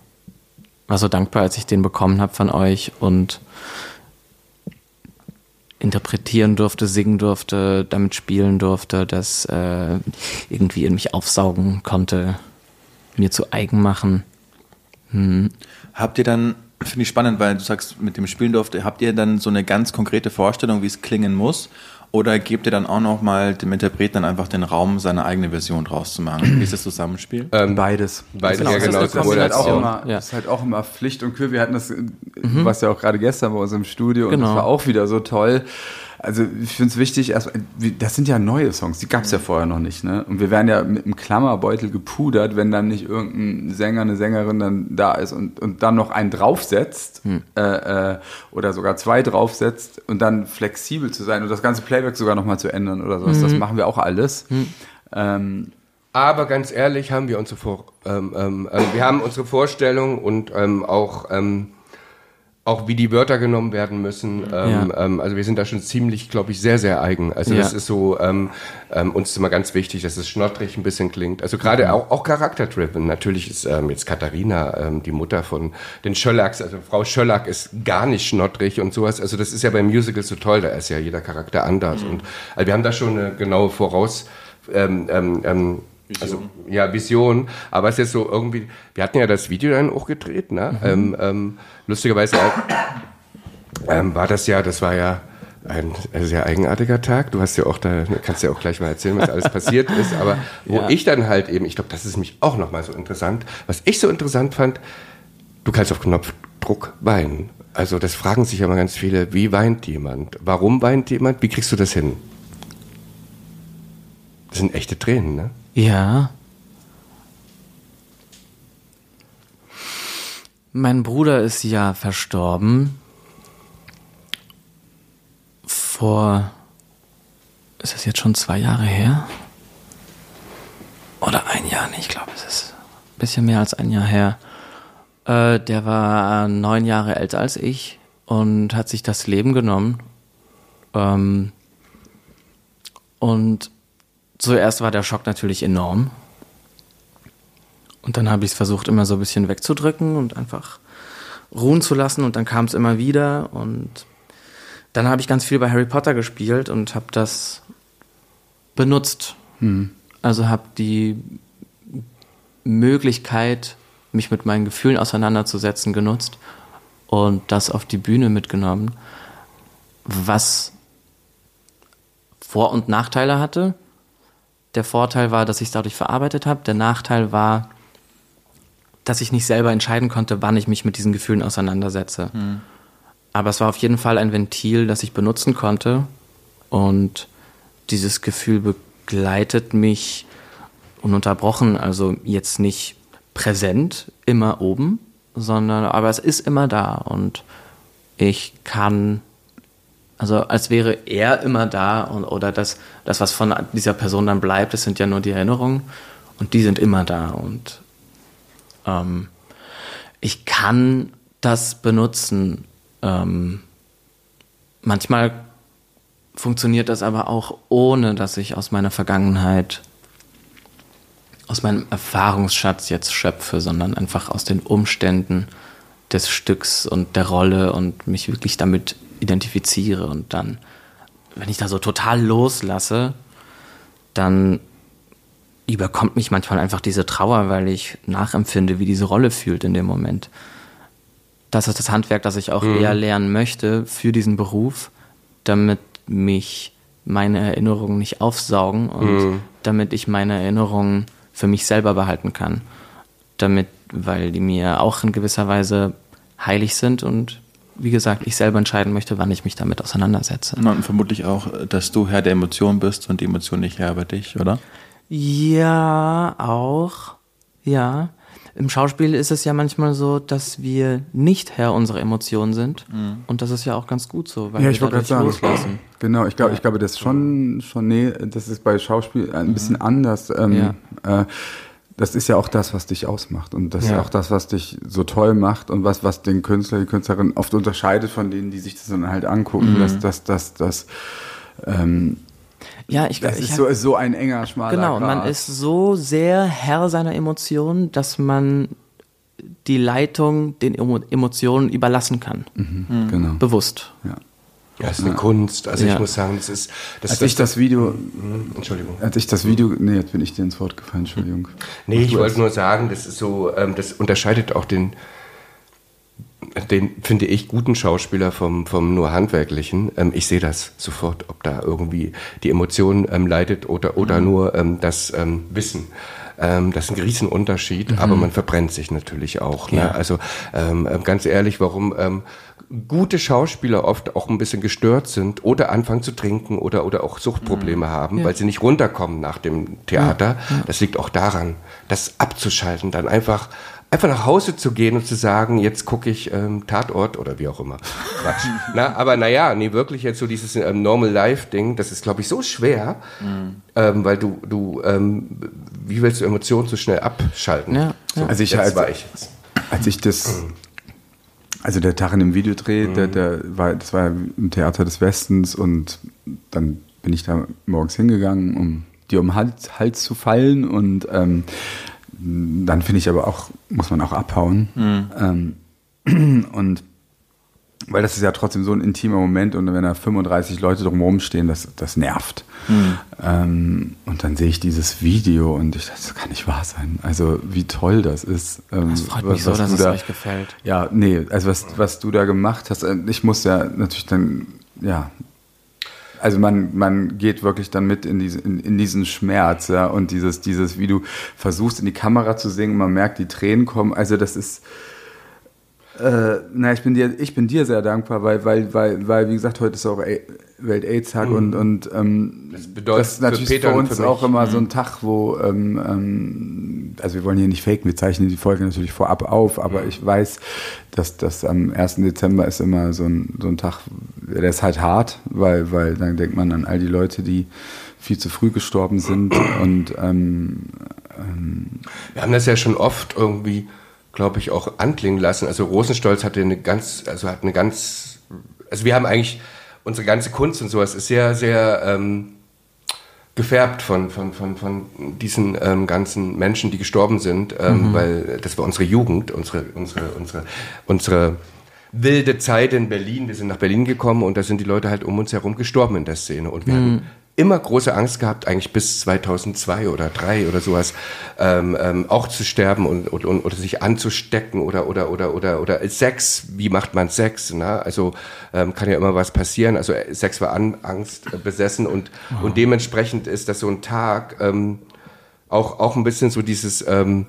war so dankbar, als ich den bekommen habe von euch und interpretieren durfte, singen durfte, damit spielen durfte, das äh, irgendwie in mich aufsaugen konnte, mir zu eigen machen. Habt ihr dann, finde ich spannend, weil du sagst, mit dem Spielen durfte, habt ihr dann so eine ganz konkrete Vorstellung, wie es klingen muss? Oder gebt ihr dann auch noch mal dem Interpreten dann einfach den Raum, seine eigene Version draus zu machen? Wie ist das Zusammenspiel? Beides. Beides, Genau, ja das ist genau. eine Das ist halt auch immer, Ja. das ist halt auch immer Pflicht und Kür. Wir hatten das, äh, was ja auch gerade gestern bei uns im Studio und Genau. das war auch wieder so toll. Also ich finde es wichtig, wie- das sind ja neue Songs, die gab es ja vorher noch nicht, ne? Und wir werden ja mit einem Klammerbeutel gepudert, wenn dann nicht irgendein Sänger, eine Sängerin dann da ist und, und dann noch einen draufsetzt äh, äh, oder sogar zwei draufsetzt und dann flexibel zu sein und das ganze Playback sogar nochmal zu ändern oder sowas. Das machen wir auch alles. Ähm, Aber ganz ehrlich haben wir unsere Vor ähm, ähm, ähm, wir haben unsere Vorstellung und ähm, auch ähm, auch wie die Wörter genommen werden müssen. Ähm, Ja. ähm, also wir sind da schon ziemlich, glaube ich, sehr, sehr eigen. Also das Ja. ist so, ähm, ähm, uns ist immer ganz wichtig, dass es schnottrig ein bisschen klingt. Also gerade auch, auch charakterdriven. Natürlich ist ähm, jetzt Katharina, ähm, die Mutter von den Schöllacks, also Frau Schöllack ist gar nicht schnottrig und sowas. Also das ist ja beim Musical so toll, da ist ja jeder Charakter anders. Und also wir haben da schon eine genaue Voraus... Ähm, ähm, ähm, also, ja, Vision, aber es ist so irgendwie, wir hatten ja das Video dann auch gedreht, ne? Ähm, ähm, lustigerweise ähm, war das ja, das war ja ein sehr eigenartiger Tag. Du hast ja auch da, kannst ja auch gleich mal erzählen, was alles passiert ist, aber wo Ja. ich dann halt eben, ich glaube, das ist mich auch nochmal so interessant, was ich so interessant fand, du kannst auf Knopfdruck weinen. Also das fragen sich ja mal ganz viele, wie weint jemand? Warum weint jemand? Wie kriegst du das hin? Das sind echte Tränen, ne? Ja. Mein Bruder ist ja verstorben. Vor. Ist das jetzt schon zwei Jahre her? Oder ein Jahr? Nee, ich glaube, es ist ein bisschen mehr als ein Jahr her. Äh, der war neun Jahre älter als ich und hat sich das Leben genommen. Ähm, und zuerst war der Schock natürlich enorm. Und dann habe ich es versucht, immer so ein bisschen wegzudrücken und einfach ruhen zu lassen. Und dann kam es immer wieder. Und dann habe ich ganz viel bei Harry Potter gespielt und habe das benutzt. Also habe die Möglichkeit, mich mit meinen Gefühlen auseinanderzusetzen, genutzt und das auf die Bühne mitgenommen, was Vor- und Nachteile hatte. Der Vorteil war, dass ich es dadurch verarbeitet habe. Der Nachteil war, dass ich nicht selber entscheiden konnte, wann ich mich mit diesen Gefühlen auseinandersetze. Aber es war auf jeden Fall ein Ventil, das ich benutzen konnte. Und dieses Gefühl begleitet mich ununterbrochen. Also jetzt nicht präsent, immer oben, sondern aber es ist immer da. Und ich kann also als wäre er immer da und, oder das, das, was von dieser Person dann bleibt, das sind ja nur die Erinnerungen und die sind immer da. Und ähm, ich kann das benutzen. Ähm, manchmal funktioniert das aber auch ohne, dass ich aus meiner Vergangenheit, aus meinem Erfahrungsschatz jetzt schöpfe, sondern einfach aus den Umständen des Stücks und der Rolle und mich wirklich damit identifiziere und dann, wenn ich da so total loslasse, dann überkommt mich manchmal einfach diese Trauer, weil ich nachempfinde, wie diese Rolle fühlt in dem Moment. Das ist das Handwerk, das ich auch eher lernen möchte für diesen Beruf, damit mich meine Erinnerungen nicht aufsaugen und damit ich meine Erinnerungen für mich selber behalten kann. Damit, weil die mir auch in gewisser Weise heilig sind und wie gesagt, ich selber entscheiden möchte, wann ich mich damit auseinandersetze. Und vermutlich auch, dass du Herr der Emotionen bist und die Emotion nicht Herr über dich, oder? Ja, auch. Ja. Im Schauspiel ist es ja manchmal so, dass wir nicht Herr unserer Emotionen sind. Und das ist ja auch ganz gut so, weil Ja, wir ich wollte gerade dadurch sagen. loslassen. Genau, ich glaube, ich glaube, das schon, schon, nee, das ist bei Schauspiel ein bisschen anders. Ähm, äh, das ist ja auch das, was dich ausmacht und das ist Ja. auch das, was dich so toll macht und was, was den Künstler, die Künstlerin oft unterscheidet von denen, die sich das dann halt angucken, dass das, das, das, ähm, Ja, ich, das ich ist hab- so, ist so ein enger, schmaler Genau, man Grat. ist so sehr Herr seiner Emotionen, dass man die Leitung den Emo Emotionen überlassen kann. genau. Bewusst. Ja. Ja, ist eine Kunst. Also Ja. ich muss sagen, das ist. Das, Als ich das Video, Entschuldigung. als ich das Video, nee, jetzt bin ich dir ins Wort gefallen, Entschuldigung. Nee, ich wollte nur sagen, das ist so, ähm, das unterscheidet auch den, den finde ich guten Schauspieler vom, vom nur handwerklichen. Ähm, ich sehe das sofort, ob da irgendwie die Emotion ähm, leidet oder, oder nur ähm, das Wissen. Ähm, das ist ein Riesenunterschied, aber man verbrennt sich natürlich auch. Ne? Also ähm, ganz ehrlich, warum ähm, gute Schauspieler oft auch ein bisschen gestört sind oder anfangen zu trinken oder, oder auch Suchtprobleme haben, weil sie nicht runterkommen nach dem Theater. Das liegt auch daran, das abzuschalten, dann einfach einfach nach Hause zu gehen und zu sagen, jetzt gucke ich ähm, Tatort oder wie auch immer. Quatsch. Na, aber naja, nee, wirklich jetzt so dieses ähm, Normal Life Ding, das ist, glaube ich, so schwer, ähm, weil du, du, ähm, wie willst du Emotionen so schnell abschalten? Ja, So, Also ich- jetzt also- war ich. als ich das Also der Tag in dem Videodreh, der, der war, das war im Theater des Westens und dann bin ich da morgens hingegangen, um dir um den Hals, Hals zu fallen und ähm, dann finde ich aber auch, muss man auch abhauen. Ähm, und weil das ist ja trotzdem so ein intimer Moment und wenn da 35 Leute drumherum stehen, das, das nervt. Ähm, und dann sehe ich dieses Video und ich dachte, das kann nicht wahr sein. Also wie toll das ist. Ähm, Das freut mich so, dass es da- euch gefällt. Ja, nee, also was, was du da gemacht hast, äh, ich muss ja natürlich dann, ja, also man, man geht wirklich dann mit in, diese, in, in diesen Schmerz, ja, und dieses, dieses, wie du versuchst in die Kamera zu singen, man merkt, die Tränen kommen, also das ist, äh, na, ich bin dir, ich bin dir sehr dankbar, weil, weil, weil, weil, wie gesagt, heute ist auch Welt-AIDS-Tag und, und ähm, Das bedeutet das ist natürlich für für uns für auch immer so ein Tag, wo, ähm, ähm, also wir wollen hier nicht faken, wir zeichnen die Folge natürlich vorab auf, aber ich weiß, dass das am 1. Dezember ist immer so ein, so ein Tag, der ist halt hart, weil, weil dann denkt man an all die Leute, die viel zu früh gestorben sind und ähm, Wir haben das ja schon oft irgendwie, glaube ich, auch anklingen lassen. Also Rosenstolz hatte eine ganz, also hat eine ganz, also wir haben eigentlich unsere ganze Kunst und sowas ist sehr, sehr ähm, gefärbt von, von, von, von diesen ähm, ganzen Menschen, die gestorben sind, ähm, weil das war unsere Jugend, unsere, unsere, unsere, unsere wilde Zeit in Berlin. Wir sind nach Berlin gekommen und da sind die Leute halt um uns herum gestorben in der Szene. Und wir hatten immer große Angst gehabt, eigentlich bis 2002 oder 3 oder sowas, ähm, ähm, auch zu sterben und, und, und oder sich anzustecken oder oder oder oder oder Sex. Wie macht man Sex? Na? Also ähm, kann ja immer was passieren. Also äh, Sex war an Angst äh, besessen und und dementsprechend ist das so ein Tag ähm, auch auch ein bisschen so dieses ähm,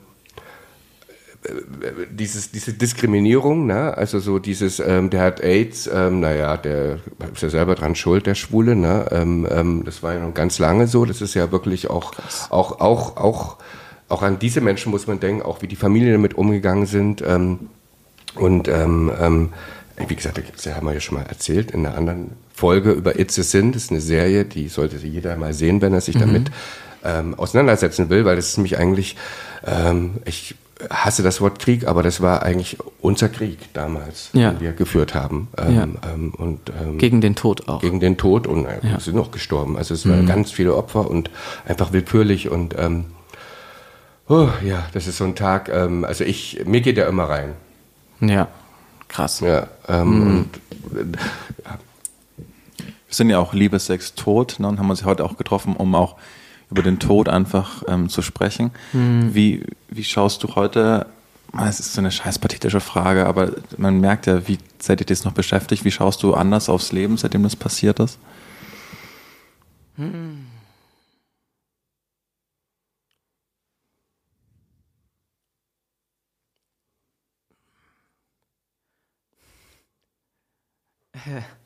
dieses, diese Diskriminierung, ne? also so dieses, ähm, der hat AIDS, ähm, naja, der ist ja selber dran schuld, der Schwule, ne? ähm, ähm, das war ja noch ganz lange so, das ist ja wirklich auch, auch, auch, auch, auch an diese Menschen muss man denken, auch wie die Familien damit umgegangen sind. Ähm, und ähm, ähm, wie gesagt, das haben wir ja schon mal erzählt in einer anderen Folge über It's a Sin, das ist eine Serie, die sollte jeder mal sehen, wenn er sich damit ähm, auseinandersetzen will, weil das ist nämlich eigentlich, ähm, ich hasse das Wort Krieg, aber das war eigentlich unser Krieg damals, Ja. den wir geführt haben. Ähm, Ja. ähm, und, ähm, Gegen den Tod auch. gegen den Tod und äh, Ja. sind noch gestorben. Also es waren ganz viele Opfer und einfach willkürlich und ähm, oh, ja, das ist so ein Tag. Ähm, also ich, mir geht der immer rein. Ja, krass. Ja, ähm, und Wir sind ja auch Liebe, Sex, Tod ne, und haben uns heute auch getroffen, um auch über den Tod einfach ähm, zu sprechen. Wie, wie schaust du heute, es ist so eine scheiß pathetische Frage, aber man merkt ja, wie seit ihr das noch beschäftigt, wie schaust du anders aufs Leben, seitdem das passiert ist?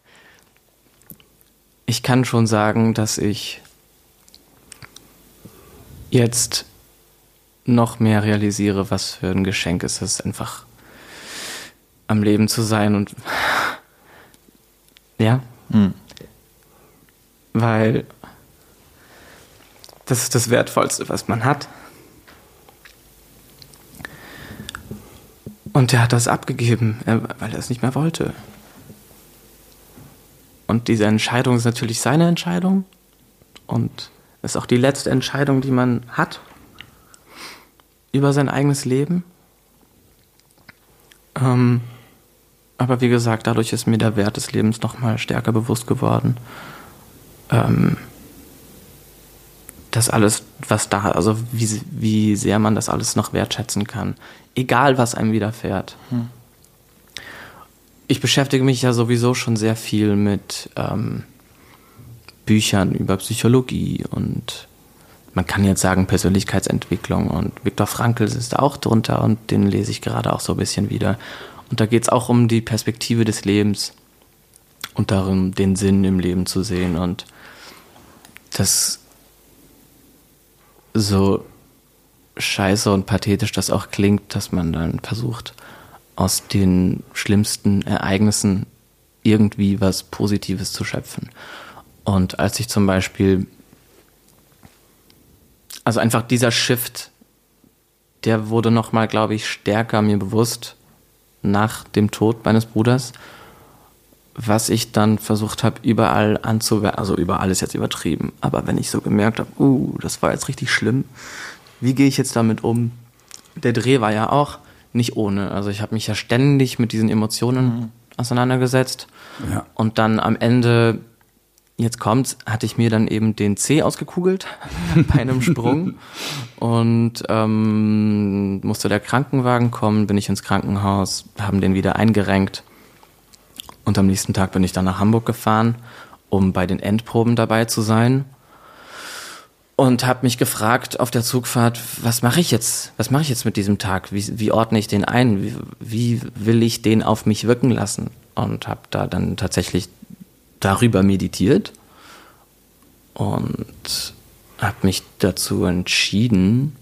Ich kann schon sagen, dass ich jetzt noch mehr realisiere, was für ein Geschenk es ist, einfach am Leben zu sein und ja, weil das ist das Wertvollste, was man hat. Und er hat das abgegeben, äh, weil er es nicht mehr wollte. Und diese Entscheidung ist natürlich seine Entscheidung. Und ist auch die letzte Entscheidung, die man hat über sein eigenes Leben. Ähm, aber wie gesagt, dadurch ist mir der Wert des Lebens nochmal stärker bewusst geworden. Ähm, das alles, was da, also wie, wie sehr man das alles noch wertschätzen kann. Egal, was einem widerfährt. Ich beschäftige mich ja sowieso schon sehr viel mit ähm, Büchern über Psychologie und man kann jetzt sagen Persönlichkeitsentwicklung und Viktor Frankl ist auch drunter und den lese ich gerade auch so ein bisschen wieder. Und da geht es auch um die Perspektive des Lebens und darum, den Sinn im Leben zu sehen und das so scheiße und pathetisch das auch klingt, dass man dann versucht, aus den schlimmsten Ereignissen irgendwie was Positives zu schöpfen. Und als ich zum Beispiel, also einfach dieser Shift, der wurde nochmal, glaube ich, stärker mir bewusst nach dem Tod meines Bruders, was ich dann versucht habe, überall anzuwenden. Also überall ist jetzt übertrieben. Aber wenn ich so gemerkt habe, uh, das war jetzt richtig schlimm, wie gehe ich jetzt damit um? Der Dreh war ja auch nicht ohne. Also ich habe mich ja ständig mit diesen Emotionen mhm. auseinandergesetzt. Ja. Und dann am Ende, jetzt kommt's, hatte ich mir dann eben den C ausgekugelt bei einem Sprung. Und ähm, musste der Krankenwagen kommen, bin ich ins Krankenhaus, haben den wieder eingerenkt. Und am nächsten Tag bin ich dann nach Hamburg gefahren, um bei den Endproben dabei zu sein und habe mich gefragt auf der Zugfahrt, was mache ich jetzt? Was mache ich jetzt mit diesem Tag? Wie, wie ordne ich den ein? Wie, wie will ich den auf mich wirken lassen? Und habe da dann tatsächlich darüber meditiert und habe mich dazu entschieden,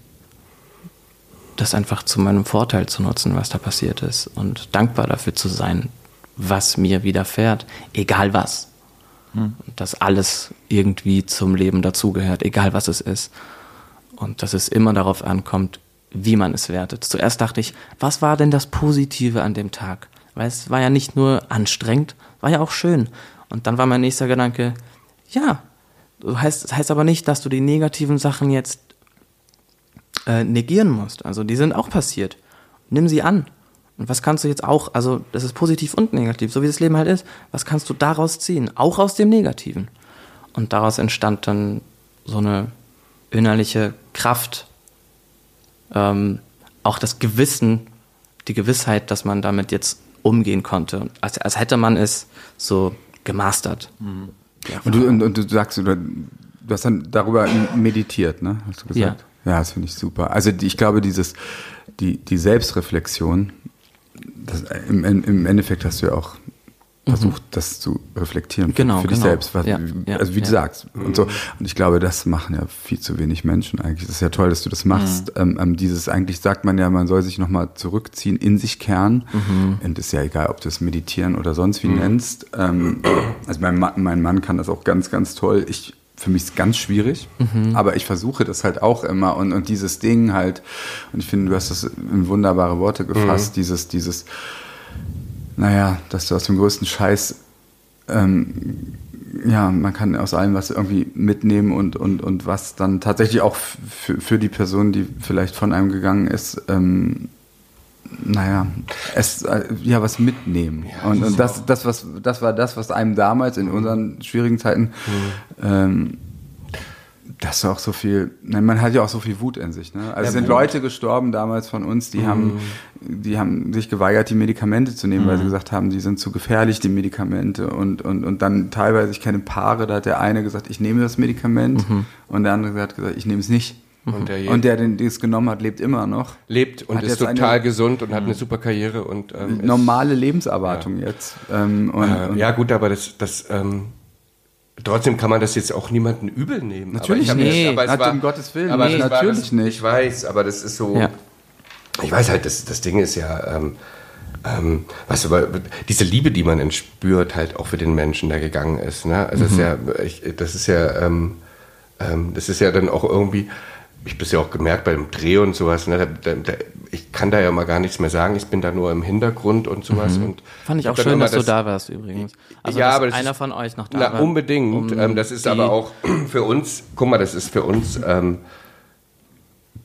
das einfach zu meinem Vorteil zu nutzen, was da passiert ist und dankbar dafür zu sein, was mir widerfährt, egal was. Hm. Dass alles irgendwie zum Leben dazugehört, egal was es ist. Und dass es immer darauf ankommt, wie man es wertet. Zuerst dachte ich, was war denn das Positive an dem Tag? Weil es war ja nicht nur anstrengend, war ja auch schön. Und dann war mein nächster Gedanke, ja, das heißt, das heißt aber nicht, dass du die negativen Sachen jetzt äh, negieren musst. Also die sind auch passiert. Nimm sie an. Und was kannst du jetzt auch, also das ist positiv und negativ, so wie das Leben halt ist, was kannst du daraus ziehen? Auch aus dem Negativen. Und daraus entstand dann so eine innerliche Kraft, ähm, auch das Gewissen, die Gewissheit, dass man damit jetzt umgehen konnte. Als, als hätte man es so gemastert. Mhm. Ja, und, du, und, und, du sagst, du, du hast dann darüber meditiert, ne? Hast du gesagt? Ja, ja das finde ich super. Also ich glaube, dieses, die, die Selbstreflexion, das, im, im, Endeffekt hast du ja auch versucht, mhm. das zu reflektieren genau, für, dich genau. selbst. Was, ja, also wie ja. du sagst. Und, so. und ich glaube, das machen ja viel zu wenig Menschen eigentlich. Das ist ja toll, dass du das machst. Mhm. Ähm, ähm dieses eigentlich sagt man ja, man soll sich nochmal zurückziehen, in sich kehren. Mhm. Und ist ja egal, ob du es meditieren oder sonst wie mhm. nennst. Ähm, also mein Mann, mein Mann kann das auch ganz, ganz toll. Ich für mich ist ganz schwierig, mhm. aber ich versuche das halt auch immer und, und dieses Ding halt, und ich finde, du hast das in wunderbare Worte gefasst, mhm. dieses, dieses, naja, dass du aus dem größten Scheiß, ähm, ja, man kann aus allem was irgendwie mitnehmen und, und, und was dann tatsächlich auch für, die Person, die vielleicht von einem gegangen ist, ähm, naja, es, äh, ja, was mitnehmen. Ja, und, und das, das, was, das war das, was einem damals in unseren schwierigen Zeiten, mhm. ähm, das ist auch so viel, ne, man hat ja auch so viel Wut in sich. Ne? Also ja, es sind Wut. Leute gestorben damals von uns, die mhm. haben, die haben sich geweigert, die Medikamente zu nehmen, mhm. weil sie mhm. gesagt haben, die sind zu gefährlich, die Medikamente. Und, und, und dann teilweise, ich kenne Paare, da hat der eine gesagt, ich nehme das Medikament mhm. und der andere hat gesagt, ich nehme es nicht. Und der, und der, den es genommen hat, lebt immer noch. Lebt und hat ist total gesund und hat eine super Karriere und ähm, normale Lebenserwartung ja. jetzt. Ähm, und, äh, und ja gut, aber das, das ähm, trotzdem kann man das jetzt auch niemanden übel nehmen. Natürlich aber nicht. Das, aber es war, um Gottes Willen. Aber nee, natürlich das, nicht. Ich weiß, aber das ist so. Ja. Ich weiß halt, das, das Ding ist ja. Ähm, ähm, du, aber diese Liebe, die man entspürt, halt auch für den Menschen, der gegangen ist. Ne? Also mhm. das ist ja, ich, das ist ja, ähm, ähm, das ist ja dann auch irgendwie ich ja auch gemerkt beim Dreh und sowas, ne, da, da, ich kann da ja mal gar nichts mehr sagen, ich bin da nur im Hintergrund und sowas. Mhm. Und Fand ich auch schön, dass das, du da warst übrigens. Also, ja, aber einer von euch noch da na, war. Unbedingt. Um ähm, das ist aber auch für uns, guck mal, das ist für uns ähm,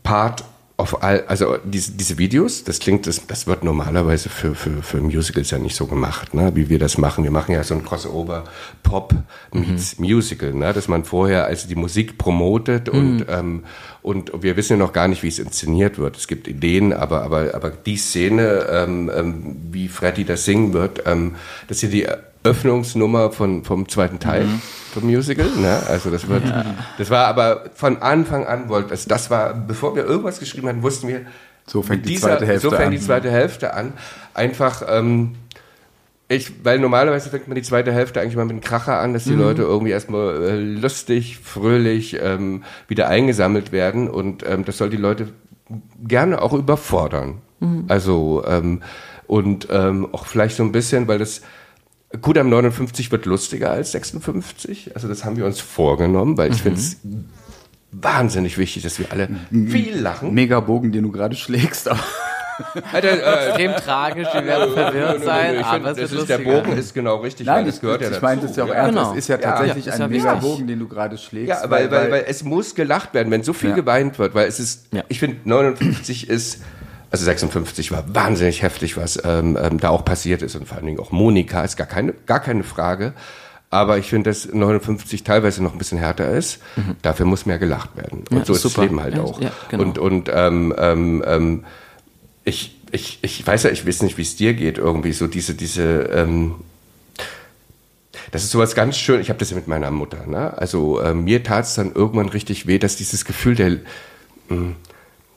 Part auf all, also diese, diese Videos, das klingt, das, das wird normalerweise für, für, für Musicals ja nicht so gemacht, ne? wie wir das machen. Wir machen ja so ein Crossover Pop meets mhm. Musical, ne? dass man vorher also die Musik promotet mhm. und, ähm, und wir wissen ja noch gar nicht, wie es inszeniert wird. Es gibt Ideen, aber, aber, aber die Szene, ähm, ähm, wie Freddy das singen wird, ähm, das ist ja die Öffnungsnummer von, vom zweiten Teil mhm. Vom Musical. Ne? Also das wird, ja. das war aber von Anfang an wollte, also das war, bevor wir irgendwas geschrieben hatten, wussten wir, so fängt die zweite Hälfte so fängt an. die zweite Hälfte an. Einfach, ähm, ich, weil normalerweise fängt man die zweite Hälfte eigentlich mal mit einem Kracher an, dass die mhm. Leute irgendwie erstmal äh, lustig, fröhlich ähm, wieder eingesammelt werden und ähm, das soll die Leute gerne auch überfordern. Mhm. Also ähm, und ähm, auch vielleicht so ein bisschen, weil das Kudam 59 wird lustiger als 56. Also das haben wir uns vorgenommen, weil ich mhm. finde es wahnsinnig wichtig, dass wir alle viel lachen. Mega Bogen, den du gerade schlägst. Alter, äh, Extrem tragisch, wir werden verwirrt sein, ich aber find, es das wird ist, der. Bogen ist genau richtig, Nein, weil das ich, gehört ja ich dazu. meine das ja auch ja. ernst. Genau. Es ist ja tatsächlich ja, ist ein ja mega wichtig. Bogen, den du gerade schlägst. Ja, weil, weil, weil es muss gelacht werden, wenn so viel Ja. geweint wird, weil es ist, Ja. ich finde 59 ist, also 56 war wahnsinnig heftig, was ähm, ähm, da auch passiert ist und vor allen Dingen auch Monika ist gar keine, gar keine Frage. Aber ich finde, dass 59 teilweise noch ein bisschen härter ist. Dafür muss mehr gelacht werden. Und Ja, so ist super. das Leben halt Ja, auch. ja, genau. Und, und ähm, ähm, ähm, ich, ich, ich weiß ja, ich weiß nicht, wie es dir geht, irgendwie so diese, diese, ähm, das ist sowas ganz schön. Ich habe das ja mit meiner Mutter. Ne? Also äh, mir tat es dann irgendwann richtig weh, dass dieses Gefühl der, mh,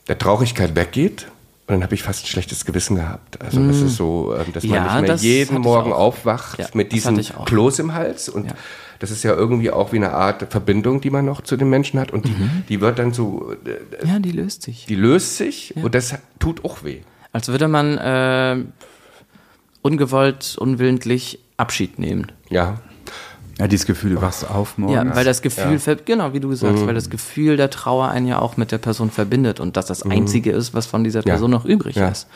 der Traurigkeit weggeht. Und dann habe ich fast ein schlechtes Gewissen gehabt. Also das ist so, ähm, dass man Ja, nicht mehr jeden Morgen aufwacht Ja, mit diesem. Kloß im Hals. Und Ja. das ist ja irgendwie auch wie eine Art Verbindung, die man noch zu den Menschen hat. Und die, Mhm. die wird dann so, äh, Ja, die löst sich. die löst sich und das tut auch weh. Als würde man äh, ungewollt, unwillentlich Abschied nehmen. Ja. Ja, dieses Gefühl, du wachst auf morgens. Ja, weil das Gefühl, Ja. genau wie du sagst, Mhm. weil das Gefühl der Trauer einen ja auch mit der Person verbindet und das das Einzige ist, was von dieser Mhm. Ja. Person noch übrig Ja. ist.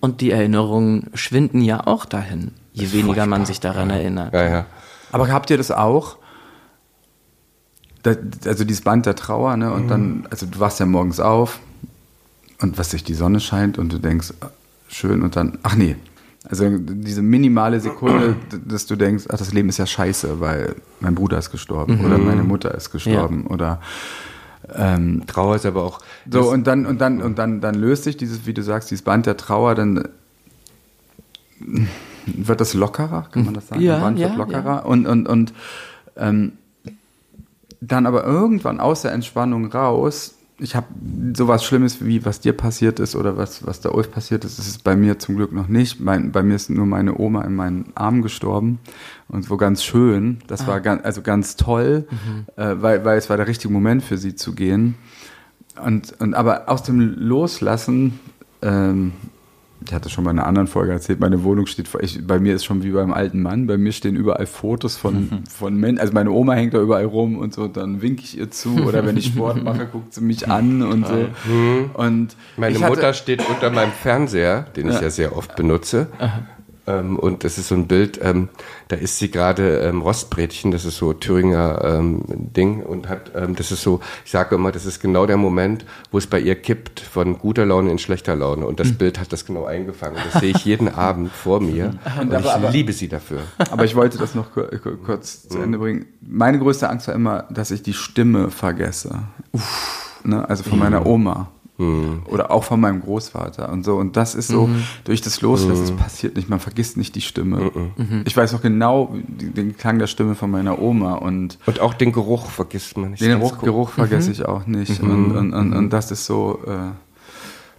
Und die Erinnerungen schwinden ja auch dahin, je weniger man furchtbar. sich daran erinnert. Ja, ja. Aber habt ihr das auch? Also dieses Band der Trauer, ne? Und dann, also du wachst ja morgens auf und was sich die Sonne scheint und du denkst, schön und dann, ach nee. Also diese minimale Sekunde, dass du denkst, ach, das Leben ist ja scheiße, weil mein Bruder ist gestorben oder meine Mutter ist gestorben oder ähm, Trauer ist aber auch. so, und dann, und dann, und dann, dann löst sich dieses, wie du sagst, dieses Band der Trauer, dann äh, wird das lockerer, kann man das sagen? Ja, Band wird ja, lockerer. Und, und, und ähm, dann aber irgendwann aus der Entspannung raus, ich habe sowas Schlimmes wie was dir passiert ist oder was, was der Ulf passiert ist, ist es bei mir zum Glück noch nicht. Mein, bei mir ist nur meine Oma in meinen Armen gestorben und so ganz schön. Das war ganz, also ganz toll, äh, weil, weil es war der richtige Moment für sie zu gehen. Und, und aber aus dem Loslassen, ähm, ich hatte schon mal in einer anderen Folge erzählt, meine Wohnung steht vor, ich, bei mir ist schon wie beim alten Mann, bei mir stehen überall Fotos von, von Menschen, also meine Oma hängt da überall rum und so, dann winke ich ihr zu oder wenn ich Sport mache, guckt sie mich an und so. Und Meine hatte- Mutter steht unter meinem Fernseher, den ich ja sehr oft benutze. Ähm, und das ist so ein Bild, ähm, da isst sie gerade ähm, Rostbrätchen, das ist so Thüringer ähm, Ding und hat, ähm, das ist so, ich sage immer, das ist genau der Moment, wo es bei ihr kippt von guter Laune in schlechter Laune. Und das Bild hat das genau eingefangen. Das sehe ich jeden Abend vor mir und ich aber- liebe sie dafür. Aber ich wollte das noch kur- kur- kurz zu Ende bringen. Meine größte Angst war immer, dass ich die Stimme vergesse. Ne? Also von meiner Oma. Oder auch von meinem Großvater und so. Und das ist so, durch das Loslassen, das passiert nicht, man vergisst nicht die Stimme. Ich weiß auch genau den Klang der Stimme von meiner Oma und Und auch den Geruch vergisst man nicht. den Geruch. Geruch vergesse ich auch nicht. Und, und, und, und das ist so, äh,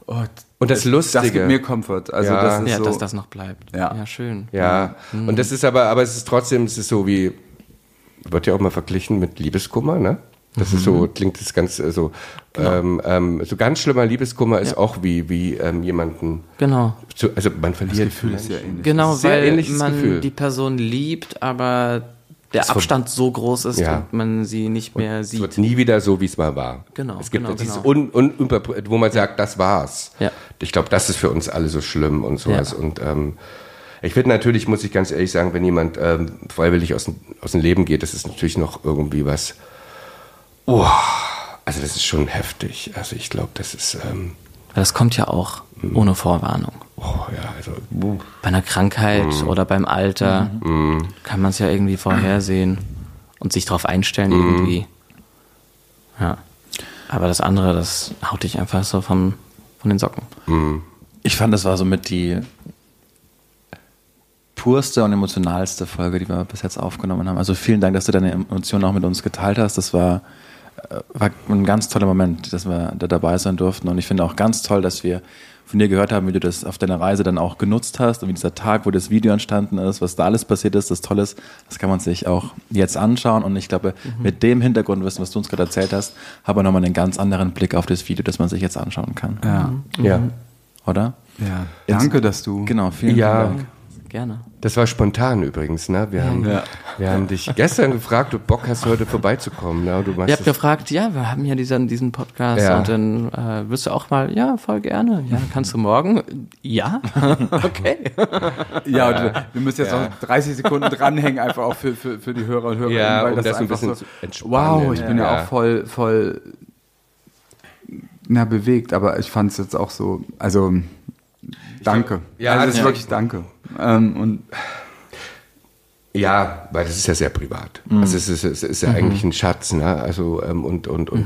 oh, Und das Lustige. Das gibt mir Komfort. Also Ja. das ist Ja, so, dass das noch bleibt. Ja. ja schön. Ja, und das ist aber, aber es ist trotzdem, es ist so wie, wird ja auch mal verglichen mit Liebeskummer, ne? Das ist so, klingt das ganz äh, so, ähm, ähm, so ganz schlimmer Liebeskummer ist auch wie, wie ähm, jemanden, Genau. zu, also man verliert das Gefühl ist ja ähnlich. Genau, Sehr weil ähnliches man Gefühl. die Person liebt, aber der Abstand so groß ist Ja. und man sie nicht mehr Es wird sieht. nie wieder so, wie es mal war. Genau, Es gibt genau, dieses genau. un, un, wo man sagt, das war's. Ja. Ich glaube, das ist für uns alle so schlimm und sowas. Ja. Und ähm, ich finde natürlich, muss ich ganz ehrlich sagen, wenn jemand ähm, freiwillig aus dem, aus dem Leben geht, das ist natürlich noch irgendwie was. Oh, also das ist schon heftig. Also ich glaube, das ist. Ähm, Das kommt ja auch Mhm. ohne Vorwarnung. oh ja, also. uh, Bei einer Krankheit Mhm. oder beim Alter kann man es ja irgendwie vorhersehen und sich darauf einstellen Mhm. irgendwie. Ja. Aber das andere, das haut dich einfach so vom, von den Socken. Ich fand, das war so mit die purste und emotionalste Folge, die wir bis jetzt aufgenommen haben. Also vielen Dank, dass du deine Emotionen auch mit uns geteilt hast. Das war, war ein ganz toller Moment, dass wir da dabei sein durften. Und ich finde auch ganz toll, dass wir von dir gehört haben, wie du das auf deiner Reise dann auch genutzt hast und wie dieser Tag, wo das Video entstanden ist, was da alles passiert ist, das toll ist, das kann man sich auch jetzt anschauen. Und ich glaube, mit dem Hintergrundwissen, was du uns gerade erzählt hast, haben wir nochmal einen ganz anderen Blick auf das Video, das man sich jetzt anschauen kann. Ja. Ja. Oder? ja. Danke, dass du. Genau, vielen Ja. Dank. Gerne. Das war spontan übrigens, ne? Wir haben, Ja. wir haben dich gestern gefragt, ob du Bock hast, heute vorbeizukommen. Ne? Du Ihr habt gefragt, ja, wir haben ja diesen, diesen Podcast Ja. und dann äh, wirst du auch mal, ja, voll gerne. Ja, kannst du morgen? Ja, okay. Ja, und wir- müssen jetzt noch 30 Sekunden dranhängen, einfach auch für, für, für die Hörer und Hörerinnen, Ja, weil um das, das ein einfach bisschen so, zu entspannen. wow, ich bin ja. Ja. auch voll, voll, na, bewegt, aber ich fand es jetzt auch so, also, danke. Ja, also, es das- ist wirklich danke. Ähm, und Ja, weil das ist ja sehr privat. Also es ist, es ist ja eigentlich ein Schatz, ne? Also ähm, und und und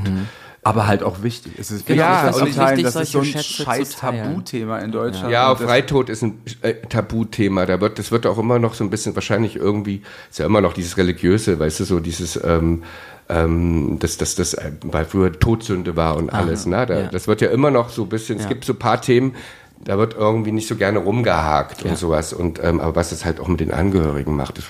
aber halt auch wichtig. Es ist Genau, wichtig, ich das auch teilen. wichtig, Das ist so ein Schätze scheiß. Tabuthema in Deutschland. Ja, Und das- Freitod ist ein äh, Tabuthema. Da wird, das wird auch immer noch so ein bisschen wahrscheinlich irgendwie, ist ja immer noch dieses religiöse, weißt du, so dieses, ähm, ähm, das, das, das, äh, weil früher Todsünde war und alles, ne? Da, ja. Das wird ja immer noch so ein bisschen, es Ja. gibt so ein paar Themen, da wird irgendwie nicht so gerne rumgehakt und sowas. Und ähm, aber was das halt auch mit den Angehörigen macht, ist,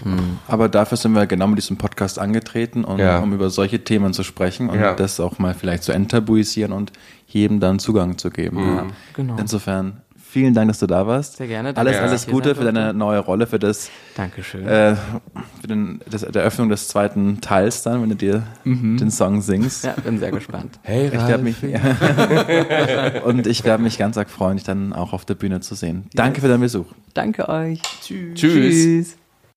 Aber dafür sind wir genau mit diesem Podcast angetreten, um, Ja. um über solche Themen zu sprechen und Ja. das auch mal vielleicht zu enttabuisieren und jedem dann Zugang zu geben. Ja. Genau. Insofern, vielen Dank, dass du da warst. Sehr gerne. Danke, Alles, ich alles Gute für deine neue Rolle, für das, Dankeschön. äh, für den, das, der Eröffnung des zweiten Teils dann, wenn du dir den Song singst. ja, bin sehr gespannt. hey, Ich werde mich, und ich werde mich ganz arg freuen, dich dann auch auf der Bühne zu sehen. Danke für deinen Besuch. Danke euch. Tschüss. Tschüss.